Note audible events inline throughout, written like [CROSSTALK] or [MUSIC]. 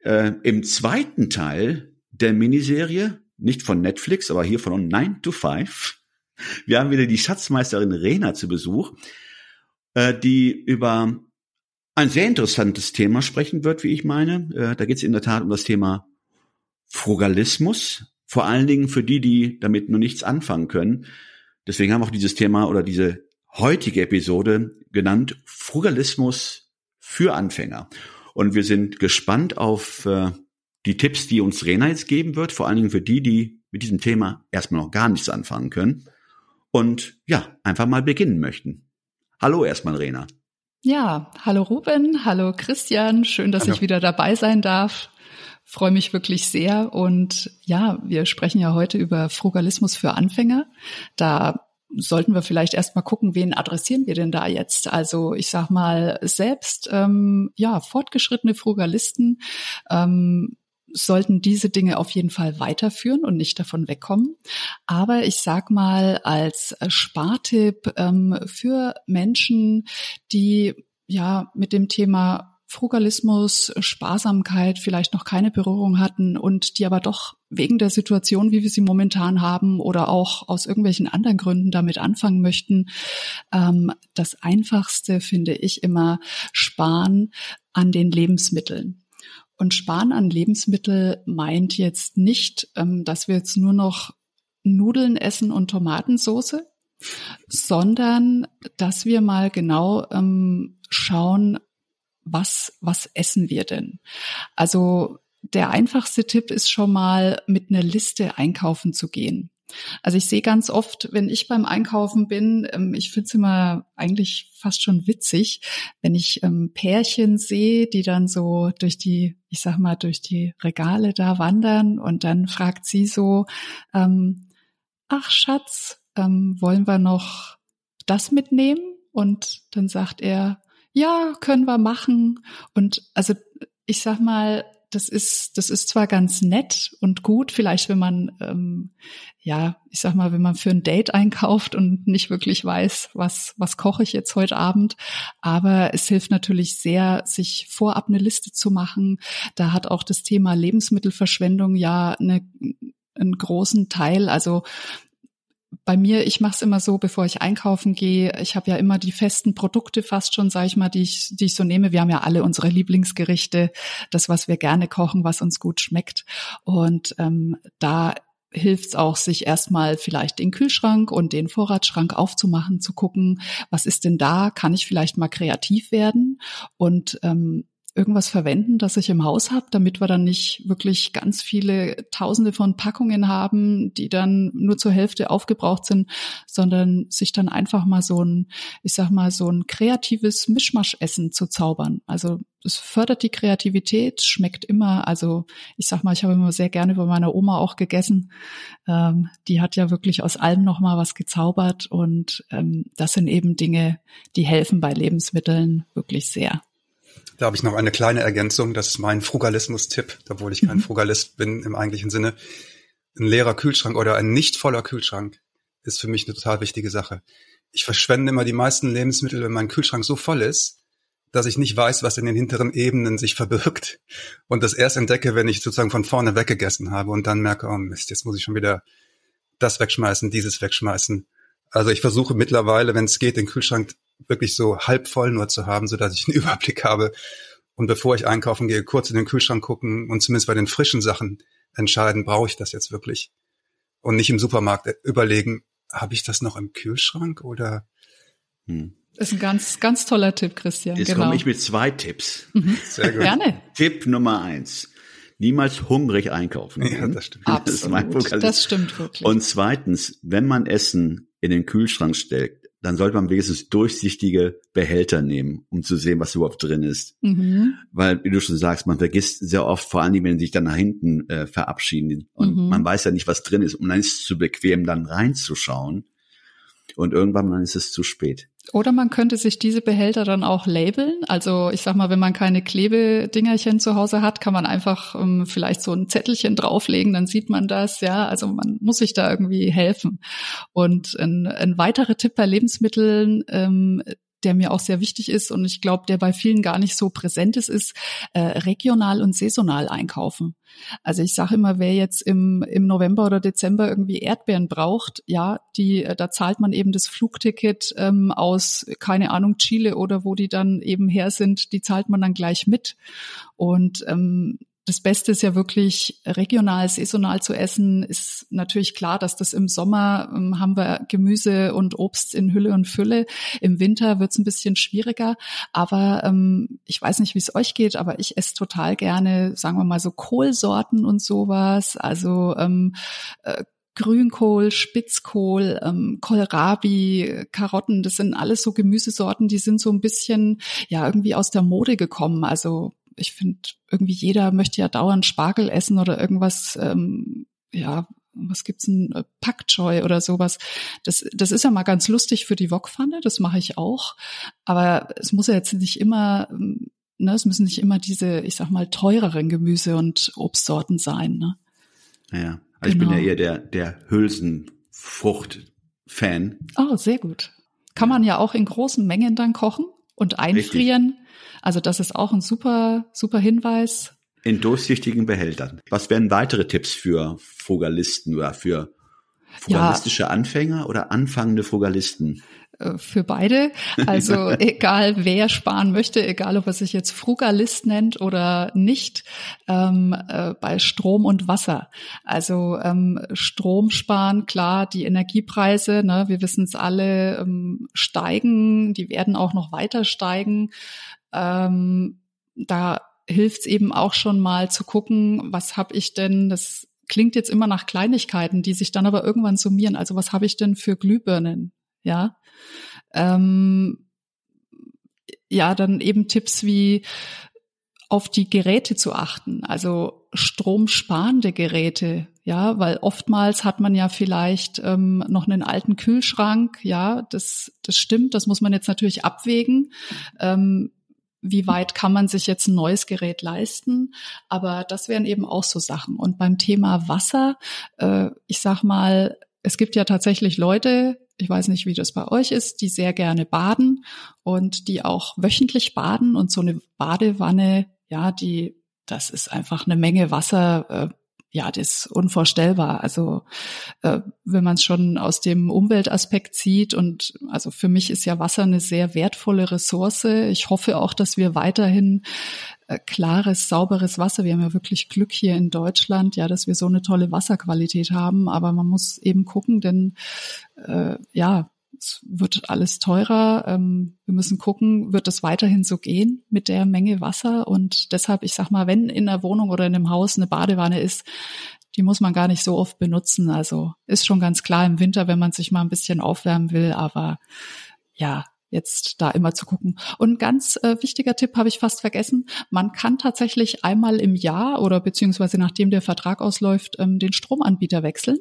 äh, im zweiten Teil der Miniserie, nicht von Netflix, aber hier von 9 to 5. [LAUGHS] Wir haben wieder die Schatzmeisterin Rena zu Besuch, äh, die über ein sehr interessantes Thema sprechen wird, wie ich meine. Äh, da geht es in der Tat um das Thema Frugalismus, vor allen Dingen für die, die damit nur nichts anfangen können. Deswegen haben wir auch dieses Thema oder diese heutige Episode genannt Frugalismus für Anfänger. Und wir sind gespannt auf äh, die Tipps, die uns Rena jetzt geben wird, vor allen Dingen für die, die mit diesem Thema erstmal noch gar nichts anfangen können und ja, einfach mal beginnen möchten. Hallo erstmal, Rena. Ja, hallo Ruben, hallo Christian, schön, dass hallo. ich wieder dabei sein darf. Freue mich wirklich sehr und ja, wir sprechen ja heute über Frugalismus für Anfänger. Da sollten wir vielleicht erstmal gucken, wen adressieren wir denn da jetzt? Also ich sag mal selbst ähm, ja fortgeschrittene Frugalisten ähm, sollten diese Dinge auf jeden Fall weiterführen und nicht davon wegkommen. Aber ich sag mal als Spartipp ähm, für Menschen, die ja mit dem Thema Frugalismus, Sparsamkeit vielleicht noch keine Berührung hatten und die aber doch wegen der Situation, wie wir sie momentan haben oder auch aus irgendwelchen anderen Gründen damit anfangen möchten. Ähm, das Einfachste finde ich immer Sparen an den Lebensmitteln. Und Sparen an Lebensmittel meint jetzt nicht, ähm, dass wir jetzt nur noch Nudeln essen und Tomatensoße, sondern dass wir mal genau ähm, schauen, was, was essen wir denn? Also der einfachste Tipp ist schon mal mit einer Liste einkaufen zu gehen. Also ich sehe ganz oft, wenn ich beim Einkaufen bin, ähm, ich finde es immer eigentlich fast schon witzig, wenn ich ähm, Pärchen sehe, die dann so durch die, ich sag mal, durch die Regale da wandern und dann fragt sie so, ähm, ach Schatz, ähm, wollen wir noch das mitnehmen? Und dann sagt er, ja, können wir machen. Und also ich sag mal, das ist, das ist zwar ganz nett und gut, vielleicht wenn man, ähm, ja, ich sag mal, wenn man für ein Date einkauft und nicht wirklich weiß, was, was koche ich jetzt heute Abend, aber es hilft natürlich sehr, sich vorab eine Liste zu machen. Da hat auch das Thema Lebensmittelverschwendung ja eine, einen großen Teil. Also bei mir, ich mache es immer so, bevor ich einkaufen gehe. Ich habe ja immer die festen Produkte fast schon, sage ich mal, die ich, die ich so nehme. Wir haben ja alle unsere Lieblingsgerichte, das, was wir gerne kochen, was uns gut schmeckt. Und ähm, da hilft es auch, sich erstmal vielleicht den Kühlschrank und den Vorratsschrank aufzumachen, zu gucken, was ist denn da? Kann ich vielleicht mal kreativ werden? Und ähm, irgendwas verwenden, das ich im Haus habe, damit wir dann nicht wirklich ganz viele Tausende von Packungen haben, die dann nur zur Hälfte aufgebraucht sind, sondern sich dann einfach mal so ein, ich sag mal, so ein kreatives Mischmaschessen zu zaubern. Also es fördert die Kreativität, schmeckt immer. Also ich sag mal, ich habe immer sehr gerne bei meiner Oma auch gegessen. Ähm, die hat ja wirklich aus allem noch mal was gezaubert und ähm, das sind eben Dinge, die helfen bei Lebensmitteln wirklich sehr. Da habe ich noch eine kleine Ergänzung. Das ist mein Frugalismus-Tipp, obwohl ich kein mhm. Frugalist bin im eigentlichen Sinne. Ein leerer Kühlschrank oder ein nicht voller Kühlschrank ist für mich eine total wichtige Sache. Ich verschwende immer die meisten Lebensmittel, wenn mein Kühlschrank so voll ist, dass ich nicht weiß, was in den hinteren Ebenen sich verbirgt und das erst entdecke, wenn ich sozusagen von vorne weggegessen habe und dann merke, oh Mist, jetzt muss ich schon wieder das wegschmeißen, dieses wegschmeißen. Also ich versuche mittlerweile, wenn es geht, den Kühlschrank wirklich so halb voll nur zu haben, so dass ich einen [LAUGHS] Überblick habe. Und bevor ich einkaufen gehe, kurz in den Kühlschrank gucken und zumindest bei den frischen Sachen entscheiden, brauche ich das jetzt wirklich? Und nicht im Supermarkt überlegen, habe ich das noch im Kühlschrank oder? Hm. Das ist ein ganz, ganz toller Tipp, Christian. Jetzt genau. komme ich mit zwei Tipps. Mhm. Sehr gut. Gerne. Tipp Nummer eins. Niemals hungrig einkaufen. Ja, das stimmt. Absolut. Das, das stimmt wirklich. Und zweitens, wenn man Essen in den Kühlschrank stellt, dann sollte man wenigstens durchsichtige Behälter nehmen, um zu sehen, was überhaupt drin ist. Mhm. Weil, wie du schon sagst, man vergisst sehr oft, vor allem wenn sich dann nach hinten äh, verabschieden und mhm. man weiß ja nicht, was drin ist und dann ist es zu bequem, dann reinzuschauen und irgendwann ist es zu spät. Oder man könnte sich diese Behälter dann auch labeln. Also ich sag mal, wenn man keine Klebedingerchen zu Hause hat, kann man einfach ähm, vielleicht so ein Zettelchen drauflegen, dann sieht man das. Ja, also man muss sich da irgendwie helfen. Und ein, ein weiterer Tipp bei Lebensmitteln, ähm, der mir auch sehr wichtig ist und ich glaube, der bei vielen gar nicht so präsent ist, ist äh, regional und saisonal einkaufen. Also ich sage immer, wer jetzt im, im November oder Dezember irgendwie Erdbeeren braucht, ja, die, äh, da zahlt man eben das Flugticket ähm, aus, keine Ahnung, Chile oder wo die dann eben her sind, die zahlt man dann gleich mit. Und ähm, das Beste ist ja wirklich regional, saisonal zu essen. Ist natürlich klar, dass das im Sommer ähm, haben wir Gemüse und Obst in Hülle und Fülle. Im Winter wird es ein bisschen schwieriger. Aber ähm, ich weiß nicht, wie es euch geht, aber ich esse total gerne, sagen wir mal so Kohlsorten und sowas. Also ähm, äh, Grünkohl, Spitzkohl, ähm, Kohlrabi, Karotten, das sind alles so Gemüsesorten, die sind so ein bisschen ja irgendwie aus der Mode gekommen. Also ich finde, irgendwie jeder möchte ja dauernd Spargel essen oder irgendwas, ähm, ja, was gibt's denn, äh, Packjoy oder sowas. Das, das ist ja mal ganz lustig für die Wokpfanne, das mache ich auch. Aber es muss ja jetzt nicht immer, ähm, ne, es müssen nicht immer diese, ich sag mal, teureren Gemüse und Obstsorten sein, ne? Ja, also genau. ich bin ja genau. eher der, der Hülsenfrucht-Fan. Oh, sehr gut. Kann man ja auch in großen Mengen dann kochen und einfrieren. Also das ist auch ein super, super Hinweis. In durchsichtigen Behältern. Was wären weitere Tipps für Frugalisten oder für frugalistische ja. Anfänger oder anfangende Frugalisten? Äh, für beide. Also [LAUGHS] egal wer sparen möchte, egal ob er sich jetzt Frugalist nennt oder nicht, ähm, äh, bei Strom und Wasser. Also ähm, Strom sparen, klar, die Energiepreise, ne, wir wissen es alle, ähm, steigen, die werden auch noch weiter steigen. Ähm, da hilft es eben auch schon mal zu gucken, was habe ich denn, das klingt jetzt immer nach Kleinigkeiten, die sich dann aber irgendwann summieren. Also was habe ich denn für Glühbirnen? Ja. Ähm, ja, dann eben Tipps wie auf die Geräte zu achten, also stromsparende Geräte, ja, weil oftmals hat man ja vielleicht ähm, noch einen alten Kühlschrank, ja, das, das stimmt, das muss man jetzt natürlich abwägen. Ähm, wie weit kann man sich jetzt ein neues Gerät leisten? Aber das wären eben auch so Sachen. Und beim Thema Wasser, äh, ich sag mal, es gibt ja tatsächlich Leute, ich weiß nicht, wie das bei euch ist, die sehr gerne baden und die auch wöchentlich baden und so eine Badewanne, ja, die, das ist einfach eine Menge Wasser, äh, ja, das ist unvorstellbar. Also äh, wenn man es schon aus dem Umweltaspekt sieht und also für mich ist ja Wasser eine sehr wertvolle Ressource. Ich hoffe auch, dass wir weiterhin äh, klares, sauberes Wasser. Wir haben ja wirklich Glück hier in Deutschland, ja, dass wir so eine tolle Wasserqualität haben. Aber man muss eben gucken, denn äh, ja, wird alles teurer. Ähm, wir müssen gucken, wird es weiterhin so gehen mit der Menge Wasser? Und deshalb, ich sag mal, wenn in der Wohnung oder in einem Haus eine Badewanne ist, die muss man gar nicht so oft benutzen. Also ist schon ganz klar im Winter, wenn man sich mal ein bisschen aufwärmen will, aber ja, jetzt da immer zu gucken. Und ganz äh, wichtiger Tipp habe ich fast vergessen. Man kann tatsächlich einmal im Jahr oder beziehungsweise nachdem der Vertrag ausläuft, ähm, den Stromanbieter wechseln.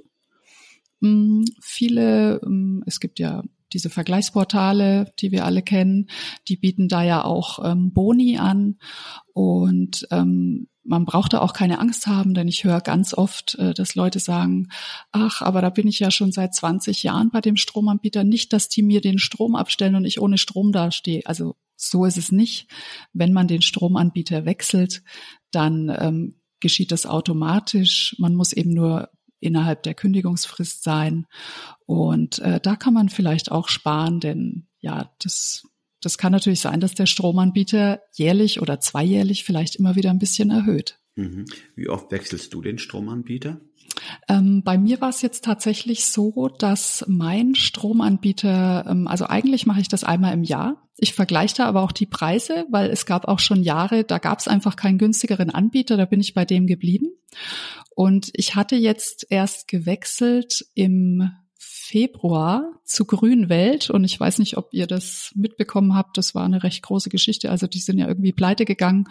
Mm, viele, mm, es gibt ja diese Vergleichsportale, die wir alle kennen, die bieten da ja auch ähm, Boni an und ähm, man braucht da auch keine Angst haben, denn ich höre ganz oft, äh, dass Leute sagen, ach, aber da bin ich ja schon seit 20 Jahren bei dem Stromanbieter, nicht, dass die mir den Strom abstellen und ich ohne Strom dastehe. Also so ist es nicht. Wenn man den Stromanbieter wechselt, dann ähm, geschieht das automatisch. Man muss eben nur innerhalb der Kündigungsfrist sein. Und äh, da kann man vielleicht auch sparen, denn ja, das, das kann natürlich sein, dass der Stromanbieter jährlich oder zweijährlich vielleicht immer wieder ein bisschen erhöht. Mhm. Wie oft wechselst du den Stromanbieter? Ähm, bei mir war es jetzt tatsächlich so, dass mein Stromanbieter, ähm, also eigentlich mache ich das einmal im Jahr. Ich vergleiche da aber auch die Preise, weil es gab auch schon Jahre, da gab es einfach keinen günstigeren Anbieter, da bin ich bei dem geblieben. Und ich hatte jetzt erst gewechselt im Februar zu Grünwelt und ich weiß nicht, ob ihr das mitbekommen habt. Das war eine recht große Geschichte. Also die sind ja irgendwie pleite gegangen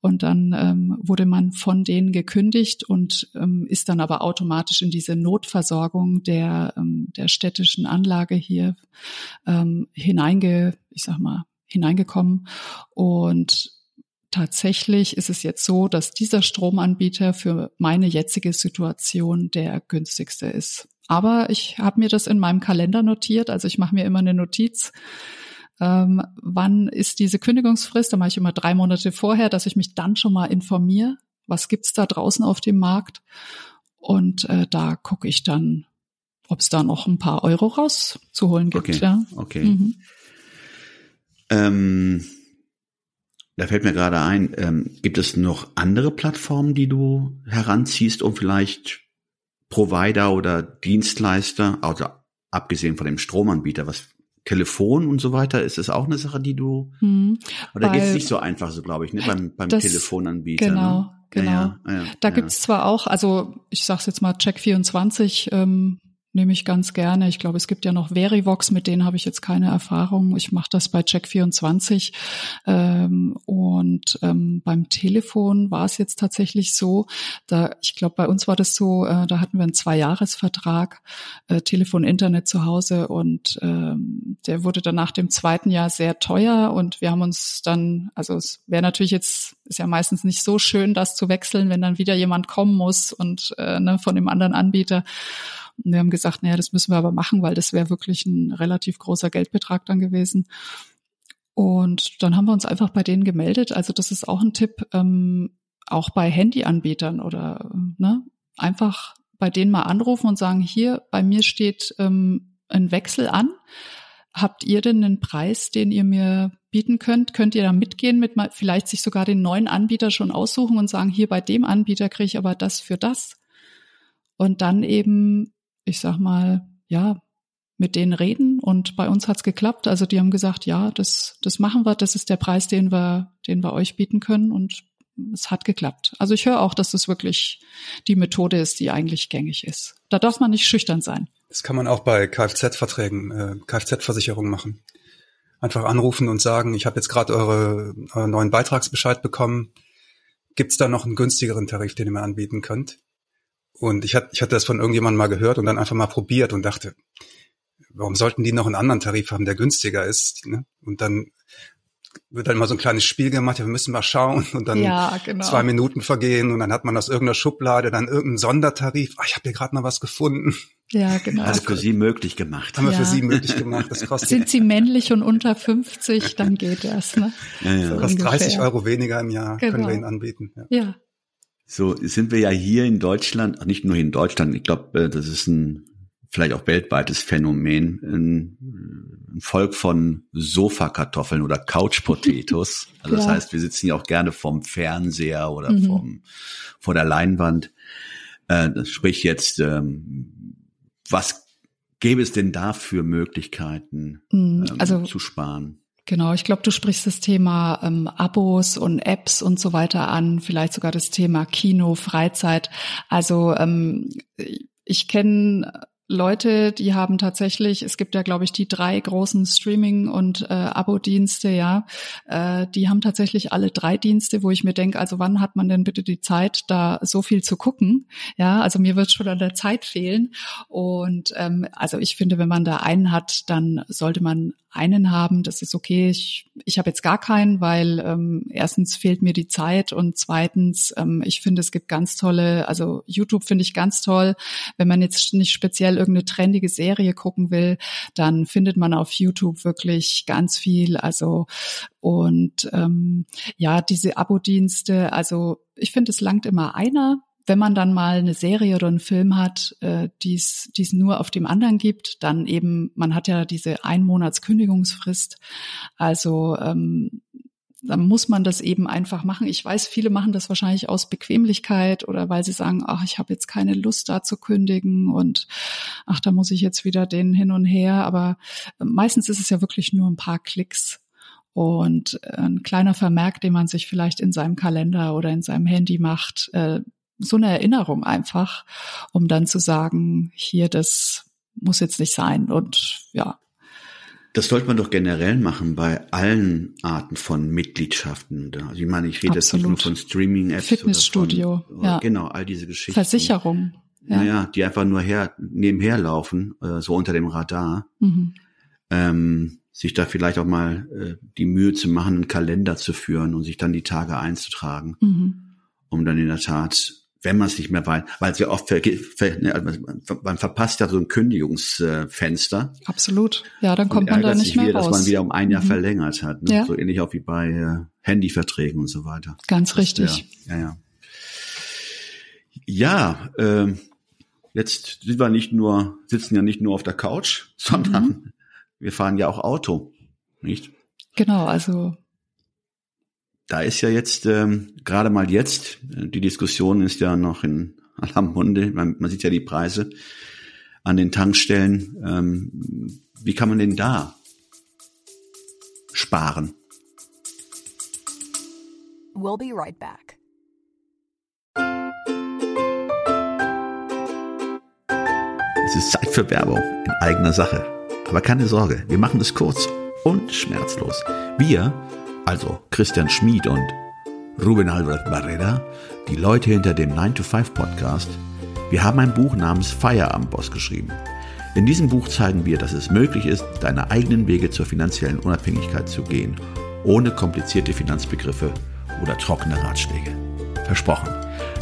und dann ähm, wurde man von denen gekündigt und ähm, ist dann aber automatisch in diese Notversorgung der ähm, der städtischen Anlage hier ähm, hineinge, ich sag mal hineingekommen und tatsächlich ist es jetzt so, dass dieser Stromanbieter für meine jetzige Situation der günstigste ist. Aber ich habe mir das in meinem Kalender notiert, also ich mache mir immer eine Notiz. Ähm, wann ist diese Kündigungsfrist? Da mache ich immer drei Monate vorher, dass ich mich dann schon mal informiere, was gibt's da draußen auf dem Markt. Und äh, da gucke ich dann, ob es da noch ein paar Euro rauszuholen gibt. Okay. Ja. okay. Mhm. Ähm, da fällt mir gerade ein, ähm, gibt es noch andere Plattformen, die du heranziehst, um vielleicht Provider oder Dienstleister, also abgesehen von dem Stromanbieter, was Telefon und so weiter, ist das auch eine Sache, die du, Hm. oder geht es nicht so einfach, so glaube ich, ne, beim, beim das- Telefonanbieter. Genau, ne? genau. Ja, ja, ja, Da gibt's zwar auch, also ich sage jetzt mal Check24 ähm, nehme ich ganz gerne. Ich glaube, es gibt ja noch Verivox, mit denen habe ich jetzt keine Erfahrung. Ich mache das bei Check24 ähm, und ähm, beim Telefon war es jetzt tatsächlich so, da ich glaube, bei uns war das so, äh, da hatten wir einen Zweijahresvertrag, äh, Telefon, Internet zu Hause und ähm, der wurde dann nach dem zweiten Jahr sehr teuer und wir haben uns dann, also es wäre natürlich jetzt, ist ja meistens nicht so schön, das zu wechseln, wenn dann wieder jemand kommen muss und äh, ne, von dem anderen Anbieter. Und wir haben gesagt, naja, das müssen wir aber machen, weil das wäre wirklich ein relativ großer Geldbetrag dann gewesen. Und dann haben wir uns einfach bei denen gemeldet. Also das ist auch ein Tipp, ähm, auch bei Handyanbietern oder ne, einfach bei denen mal anrufen und sagen, hier, bei mir steht ähm, ein Wechsel an. Habt ihr denn einen Preis, den ihr mir bieten könnt? Könnt ihr da mitgehen, mit mal vielleicht sich sogar den neuen Anbieter schon aussuchen und sagen, hier bei dem Anbieter kriege ich aber das für das? Und dann eben, ich sag mal, ja, mit denen reden und bei uns hat's geklappt. Also die haben gesagt, ja, das, das machen wir, das ist der Preis, den wir, den wir euch bieten können und es hat geklappt. Also ich höre auch, dass das wirklich die Methode ist, die eigentlich gängig ist. Da darf man nicht schüchtern sein. Das kann man auch bei Kfz-Verträgen, äh, Kfz-Versicherungen machen. Einfach anrufen und sagen, ich habe jetzt gerade eure, euren neuen Beitragsbescheid bekommen. Gibt's da noch einen günstigeren Tarif, den ihr mir anbieten könnt? Und ich hatte, ich hatte das von irgendjemandem mal gehört und dann einfach mal probiert und dachte, warum sollten die noch einen anderen Tarif haben, der günstiger ist? Ne? Und dann wird dann mal so ein kleines Spiel gemacht, ja, wir müssen mal schauen und dann Ja, genau. zwei Minuten vergehen und dann hat man aus irgendeiner Schublade dann irgendeinen Sondertarif. Ah, ich habe hier gerade noch was gefunden. Ja, genau. Also für sie möglich gemacht. Haben wir Ja. für Sie möglich gemacht. Das kostet, Sind sie männlich und unter 50, dann geht das. Ne? Ja, ja. So. kostet 30 ungefähr. Euro weniger im Jahr, können Genau. wir Ihnen anbieten. Ja. Ja, So sind wir ja hier in Deutschland, nicht nur hier in Deutschland, ich glaube, das ist ein vielleicht auch weltweites Phänomen, ein, ein Volk von Sofakartoffeln oder Couch Potatoes. [LAUGHS] Also das Ja. heißt, wir sitzen ja auch gerne vom Fernseher oder Mhm. vom, vor der Leinwand. Äh, sprich jetzt, ähm, was gäbe es denn da für Möglichkeiten Mm, ähm, also zu sparen? Genau, ich glaube, du sprichst das Thema ähm, Abos und Apps und so weiter an, vielleicht sogar das Thema Kino, Freizeit. Also ähm, ich kenne Leute, die haben tatsächlich, es gibt ja, glaube ich, die drei großen Streaming- und äh, Abo-Dienste, ja, äh, die haben tatsächlich alle drei Dienste, wo ich mir denke, also wann hat man denn bitte die Zeit, da so viel zu gucken? Ja, also mir wird schon an der Zeit fehlen. Und ähm, also ich finde, wenn man da einen hat, dann sollte man einen haben. Das ist okay. Ich, ich habe jetzt gar keinen, weil ähm, erstens fehlt mir die Zeit und zweitens, ähm, ich finde, es gibt ganz tolle, also YouTube finde ich ganz toll. Wenn man jetzt nicht speziell irgendeine trendige Serie gucken will, dann findet man auf YouTube wirklich ganz viel. Also und ähm, ja, diese Abo-Dienste, also ich finde, es langt immer einer wenn man dann mal eine Serie oder einen Film hat, äh, die es nur auf dem anderen gibt, dann eben, man hat ja diese Einmonatskündigungsfrist. Also ähm, dann muss man das eben einfach machen. Ich weiß, viele machen das wahrscheinlich aus Bequemlichkeit oder weil sie sagen, ach, ich habe jetzt keine Lust da zu kündigen und ach, da muss ich jetzt wieder den hin und her. Aber meistens ist es ja wirklich nur ein paar Klicks. Und ein kleiner Vermerk, den man sich vielleicht in seinem Kalender oder in seinem Handy macht, äh, so eine Erinnerung einfach, um dann zu sagen, hier das muss jetzt nicht sein. Und ja, das sollte man doch generell machen bei allen Arten von Mitgliedschaften. Also ich meine, ich rede jetzt nicht nur von Streaming-Apps. Fitnessstudio, von, ja. Genau, all diese Geschichten. Versicherung. Ja. Naja, die einfach nur her, nebenher laufen, äh, so unter dem Radar. Mhm. Ähm, sich da vielleicht auch mal äh, die Mühe zu machen, einen Kalender zu führen und sich dann die Tage einzutragen, mhm. um dann in der Tat wenn man es nicht mehr weiß, weil es ja oft ver, ver, ne, also man verpasst ja so ein Kündigungsfenster. Absolut. Ja, dann kommt man da nicht mehr wieder, raus. Dass man wieder um ein Jahr mhm. verlängert hat. Ne? Ja. So ähnlich auch wie bei äh, Handyverträgen und so weiter. Ganz richtig. Der, ja, ja. Ja, äh, jetzt sind wir nicht nur, sitzen ja nicht nur auf der Couch, [LAUGHS] sondern mhm. wir fahren ja auch Auto, nicht? Genau, also da ist ja jetzt ähm, gerade mal jetzt, äh, die Diskussion ist ja noch in aller Munde, man, man sieht ja die Preise an den Tankstellen. Ähm, wie kann man denn da sparen? We'll be right back. Es ist Zeit für Werbung in eigener Sache. Aber keine Sorge, wir machen es kurz und schmerzlos. Wir also Christian Schmid und Ruben Albert Barrera, die Leute hinter dem 9-to-5-Podcast, wir haben ein Buch namens Feierabendboss geschrieben. In diesem Buch zeigen wir, dass es möglich ist, deine eigenen Wege zur finanziellen Unabhängigkeit zu gehen, ohne komplizierte Finanzbegriffe oder trockene Ratschläge. Versprochen.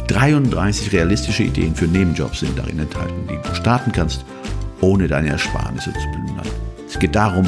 33 realistische Ideen für Nebenjobs sind darin enthalten, die du starten kannst, ohne deine Ersparnisse zu plündern. Es geht darum,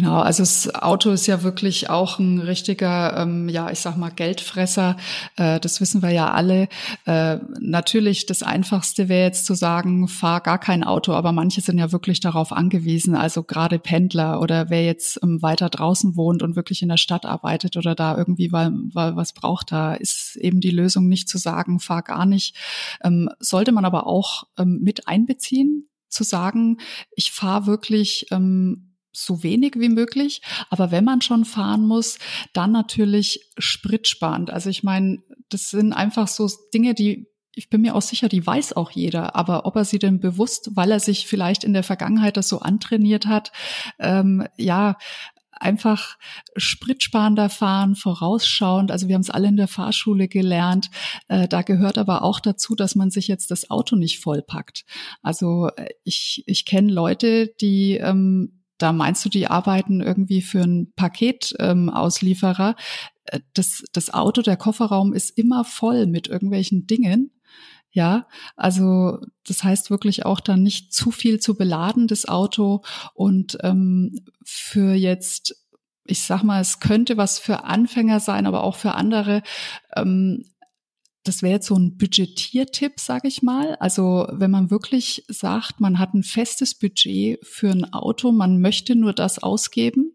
Genau, also das Auto ist ja wirklich auch ein richtiger, ähm, ja, ich sag mal, Geldfresser. Äh, das wissen wir ja alle. Äh, natürlich, das Einfachste wäre jetzt zu sagen, fahr gar kein Auto, aber manche sind ja wirklich darauf angewiesen. Also gerade Pendler oder wer jetzt ähm, weiter draußen wohnt und wirklich in der Stadt arbeitet oder da irgendwie weil, weil was braucht, da ist eben die Lösung nicht zu sagen, fahr gar nicht. Ähm, sollte man aber auch ähm, mit einbeziehen, zu sagen, ich fahre wirklich ähm, so wenig wie möglich. Aber wenn man schon fahren muss, dann natürlich spritsparend. Also ich meine, das sind einfach so Dinge, die ich bin mir auch sicher, die weiß auch jeder. Aber ob er sie denn bewusst, weil er sich vielleicht in der Vergangenheit das so antrainiert hat, ähm, ja, einfach spritsparender fahren, vorausschauend. Also wir haben es alle in der Fahrschule gelernt. Äh, da gehört aber auch dazu, dass man sich jetzt das Auto nicht vollpackt. Also äh, ich, ich kenne Leute, die ähm, da meinst du, die arbeiten irgendwie für einen Paketauslieferer. Ähm, das, das Auto, der Kofferraum ist immer voll mit irgendwelchen Dingen. Ja, also das heißt wirklich auch dann nicht zu viel zu beladen, das Auto. Und ähm, für jetzt, ich sag mal, es könnte was für Anfänger sein, aber auch für andere. Ähm, das wäre jetzt so ein Budgetiertipp, sage ich mal. Also wenn man wirklich sagt, man hat ein festes Budget für ein Auto, man möchte nur das ausgeben,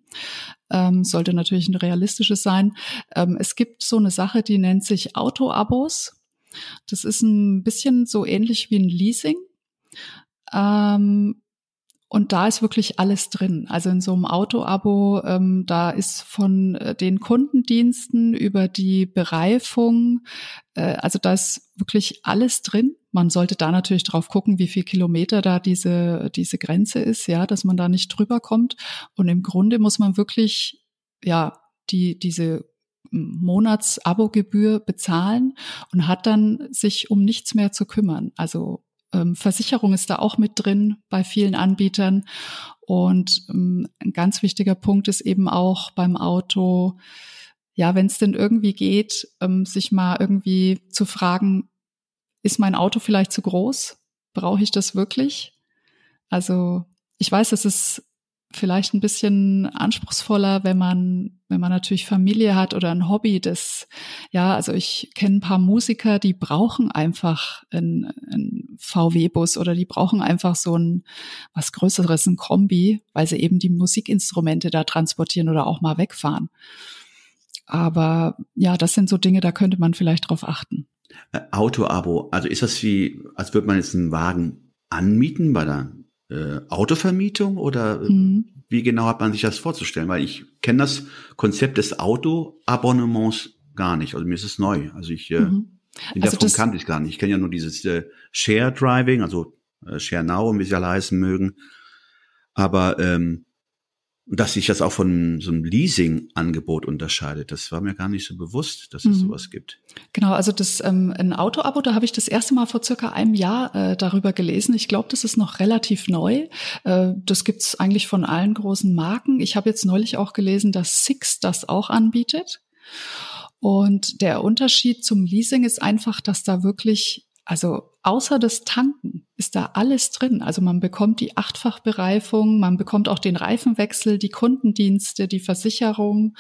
ähm, sollte natürlich ein realistisches sein. Ähm, es gibt so eine Sache, die nennt sich Auto-Abos. Das ist ein bisschen so ähnlich wie ein Leasing. Ähm, und da ist wirklich alles drin. Also in so einem Auto-Abo, ähm, da ist von äh, den Kundendiensten über die Bereifung, äh, also da ist wirklich alles drin. Man sollte da natürlich drauf gucken, wie viel Kilometer da diese, diese Grenze ist, ja, dass man da nicht drüber kommt. Und im Grunde muss man wirklich, ja, die, diese Monats-Abo-Gebühr bezahlen und hat dann sich um nichts mehr zu kümmern. Also ähm, Versicherung ist da auch mit drin bei vielen Anbietern. Und ähm, ein ganz wichtiger Punkt ist eben auch beim Auto, ja, wenn es denn irgendwie geht, ähm, sich mal irgendwie zu fragen, ist mein Auto vielleicht zu groß? Brauche ich das wirklich? Also ich weiß, es ist vielleicht ein bisschen anspruchsvoller, wenn man, wenn man natürlich Familie hat oder ein Hobby, das, ja, also ich kenne ein paar Musiker, die brauchen einfach einen, einen VW-Bus oder die brauchen einfach so ein was Größeres, ein Kombi, weil sie eben die Musikinstrumente da transportieren oder auch mal wegfahren. Aber ja, das sind so Dinge, da könnte man vielleicht drauf achten. Äh, Auto-Abo, also ist das wie, als würde man jetzt einen Wagen anmieten bei der äh, Autovermietung oder äh, mhm. wie genau hat man sich das vorzustellen? Weil ich kenne das Konzept des Auto-Abonnements gar nicht. Also mir ist es neu. Also ich äh, mhm. also davon kannte ich gar nicht. Ich kenne ja nur dieses äh, Share Driving, also äh, Share Now, wie sie alle heißen mögen. Aber ähm, dass sich das auch von so einem Leasing-Angebot unterscheidet. Das war mir gar nicht so bewusst, dass es mhm. sowas gibt. Genau, also das ähm, ein Auto-Abo, da habe ich das erste Mal vor circa einem Jahr äh, darüber gelesen. Ich glaube, das ist noch relativ neu. Äh, das gibt's eigentlich von allen großen Marken. Ich habe jetzt neulich auch gelesen, dass Six das auch anbietet. Und der Unterschied zum Leasing ist einfach, dass da wirklich also außer das Tanken ist da alles drin. Also man bekommt die Achtfachbereifung, man bekommt auch den Reifenwechsel, die Kundendienste, die Versicherung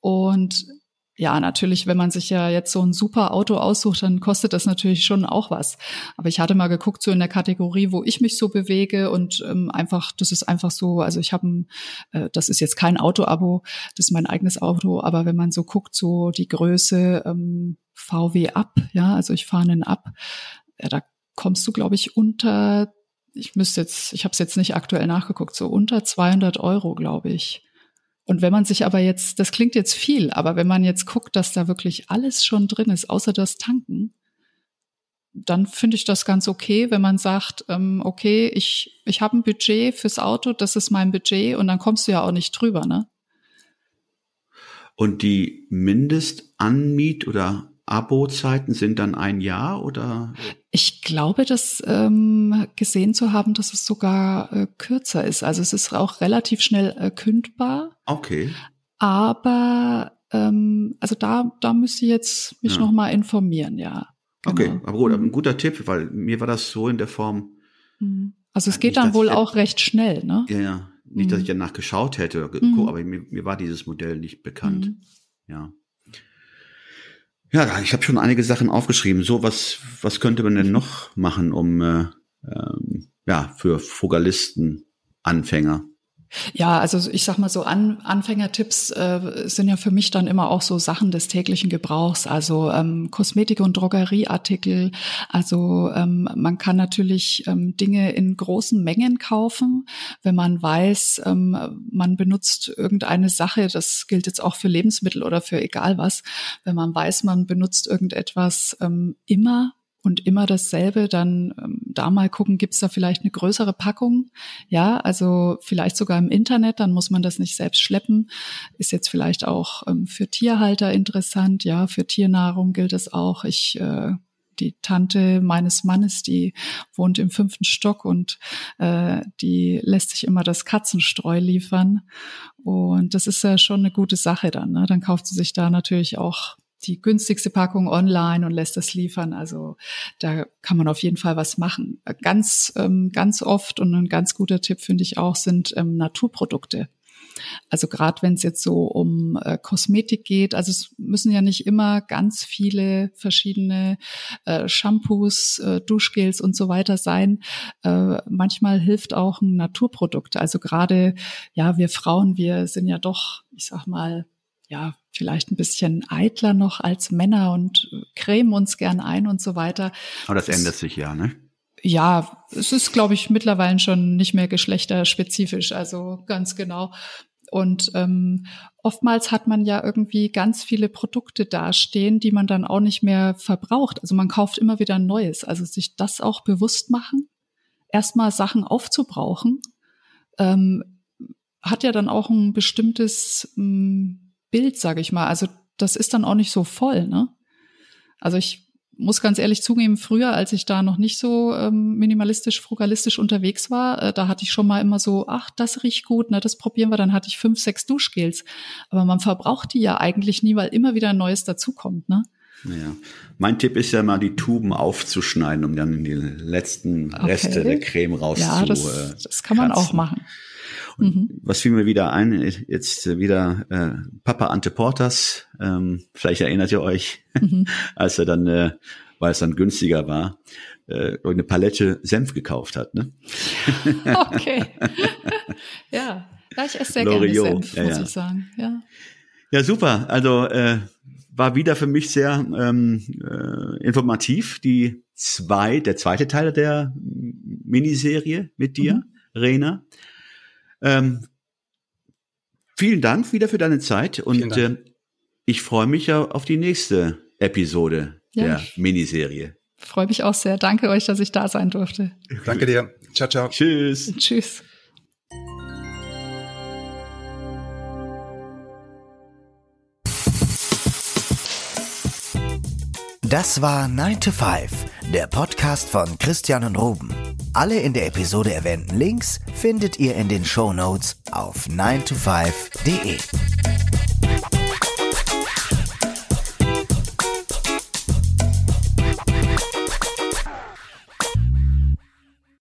und ja, natürlich, wenn man sich ja jetzt so ein super Auto aussucht, dann kostet das natürlich schon auch was. Aber ich hatte mal geguckt, so in der Kategorie, wo ich mich so bewege und ähm, einfach, das ist einfach so, also ich habe, äh, das ist jetzt kein Auto-Abo, das ist mein eigenes Auto, aber wenn man so guckt, so die Größe ähm, VW ab, ja, also ich fahre einen ab, ja, da kommst du, glaube ich, unter, ich müsste jetzt, ich habe es jetzt nicht aktuell nachgeguckt, so unter 200 Euro, glaube ich. Und wenn man sich aber jetzt, das klingt jetzt viel, aber wenn man jetzt guckt, dass da wirklich alles schon drin ist, außer das Tanken, dann finde ich das ganz okay, wenn man sagt, ähm, okay, ich, ich habe ein Budget fürs Auto, das ist mein Budget und dann kommst du ja auch nicht drüber, ne? Und die Mindestanmiet- oder Abo-Zeiten sind dann ein Jahr oder? Ich glaube, das ähm, gesehen zu haben, dass es sogar äh, kürzer ist. Also es ist auch relativ schnell äh, kündbar. Okay. Aber ähm, also da, da müsste ich jetzt mich ja. noch mal informieren, ja. Genau. Okay, aber gut, ein guter Tipp, weil mir war das so in der Form. Mhm. Also es geht dann wohl auch recht schnell, ne? Ja, ja. Nicht, dass ich mhm. danach geschaut hätte, mhm. aber mir, mir war dieses Modell nicht bekannt. Mhm. Ja. Ja, ich habe schon einige Sachen aufgeschrieben. So, was, was könnte man denn noch machen, um äh, ähm, ja für Frugalisten, Anfänger ja, also ich sag mal so, An Anfängertipps äh, sind ja für mich dann immer auch so Sachen des täglichen Gebrauchs, also ähm, Kosmetik- und Drogerieartikel. Also ähm, man kann natürlich ähm, Dinge in großen Mengen kaufen, wenn man weiß, ähm, man benutzt irgendeine Sache, das gilt jetzt auch für Lebensmittel oder für egal was, wenn man weiß, man benutzt irgendetwas ähm, immer und immer dasselbe, dann ähm, da mal gucken, gibt's da vielleicht eine größere Packung? Ja, also vielleicht sogar im Internet, dann muss man das nicht selbst schleppen. Ist jetzt vielleicht auch ähm, für Tierhalter interessant, ja, für Tiernahrung gilt es auch. Ich äh, die Tante meines Mannes, die wohnt im fünften Stock und äh, die lässt sich immer das Katzenstreu liefern. Und das ist ja schon eine gute Sache dann. Ne? Dann kauft sie sich da natürlich auch die günstigste Packung online und lässt das liefern. Also da kann man auf jeden Fall was machen. Ganz, ähm, ganz oft und ein ganz guter Tipp finde ich auch sind ähm, Naturprodukte. Also gerade wenn es jetzt so um äh, Kosmetik geht, also es müssen ja nicht immer ganz viele verschiedene äh, Shampoos, äh, Duschgels und so weiter sein. Äh, manchmal hilft auch ein Naturprodukt. Also gerade, ja, wir Frauen, wir sind ja doch, ich sag mal, ja, vielleicht ein bisschen eitler noch als Männer und cremen uns gern ein und so weiter. Aber das, das ändert sich ja, ne? Ja, es ist, glaube ich, mittlerweile schon nicht mehr geschlechterspezifisch, also ganz genau. Und ähm, oftmals hat man ja irgendwie ganz viele Produkte dastehen, die man dann auch nicht mehr verbraucht. Also man kauft immer wieder ein Neues. Also sich das auch bewusst machen, erstmal Sachen aufzubrauchen, ähm, hat ja dann auch ein bestimmtes ähm, Bild, sage ich mal. Also das ist dann auch nicht so voll, ne? Also ich muss ganz ehrlich zugeben, früher, als ich da noch nicht so ähm, minimalistisch, frugalistisch unterwegs war, äh, da hatte ich schon mal immer so, ach, das riecht gut, ne, das probieren wir, dann hatte ich fünf, sechs Duschgels. Aber man verbraucht die ja eigentlich nie, weil immer wieder ein neues dazukommt, ne? Ja. Mein Tipp ist ja mal, die Tuben aufzuschneiden, um dann die letzten okay. Reste der Creme rauszu. Ja, das, äh, das kann man kratzen. auch machen. Und mhm. was fiel mir wieder ein, jetzt wieder äh, Papa Ante Portas, ähm, vielleicht erinnert ihr euch, mhm. [LAUGHS] als er dann, äh, weil es dann günstiger war, äh, eine Palette Senf gekauft hat. Ne? [LAUGHS] okay. [LAUGHS] ja. ja, ich esse sehr Loriot. gerne Senf, muss ja, ich sagen. Ja. ja, super. Also äh, war wieder für mich sehr ähm, äh, informativ. Die zwei, der zweite Teil der Miniserie mit dir, mhm. Rena. Ähm, vielen Dank wieder für deine Zeit und äh, ich freue mich ja auf die nächste Episode ja, der Miniserie. Freue mich auch sehr. Danke euch, dass ich da sein durfte. Danke dir. Ciao, ciao. Tschüss. Tschüss. Das war 9 to 5, der Podcast von Christian und Ruben. Alle in der Episode erwähnten Links findet ihr in den Show Notes auf 9to5.de.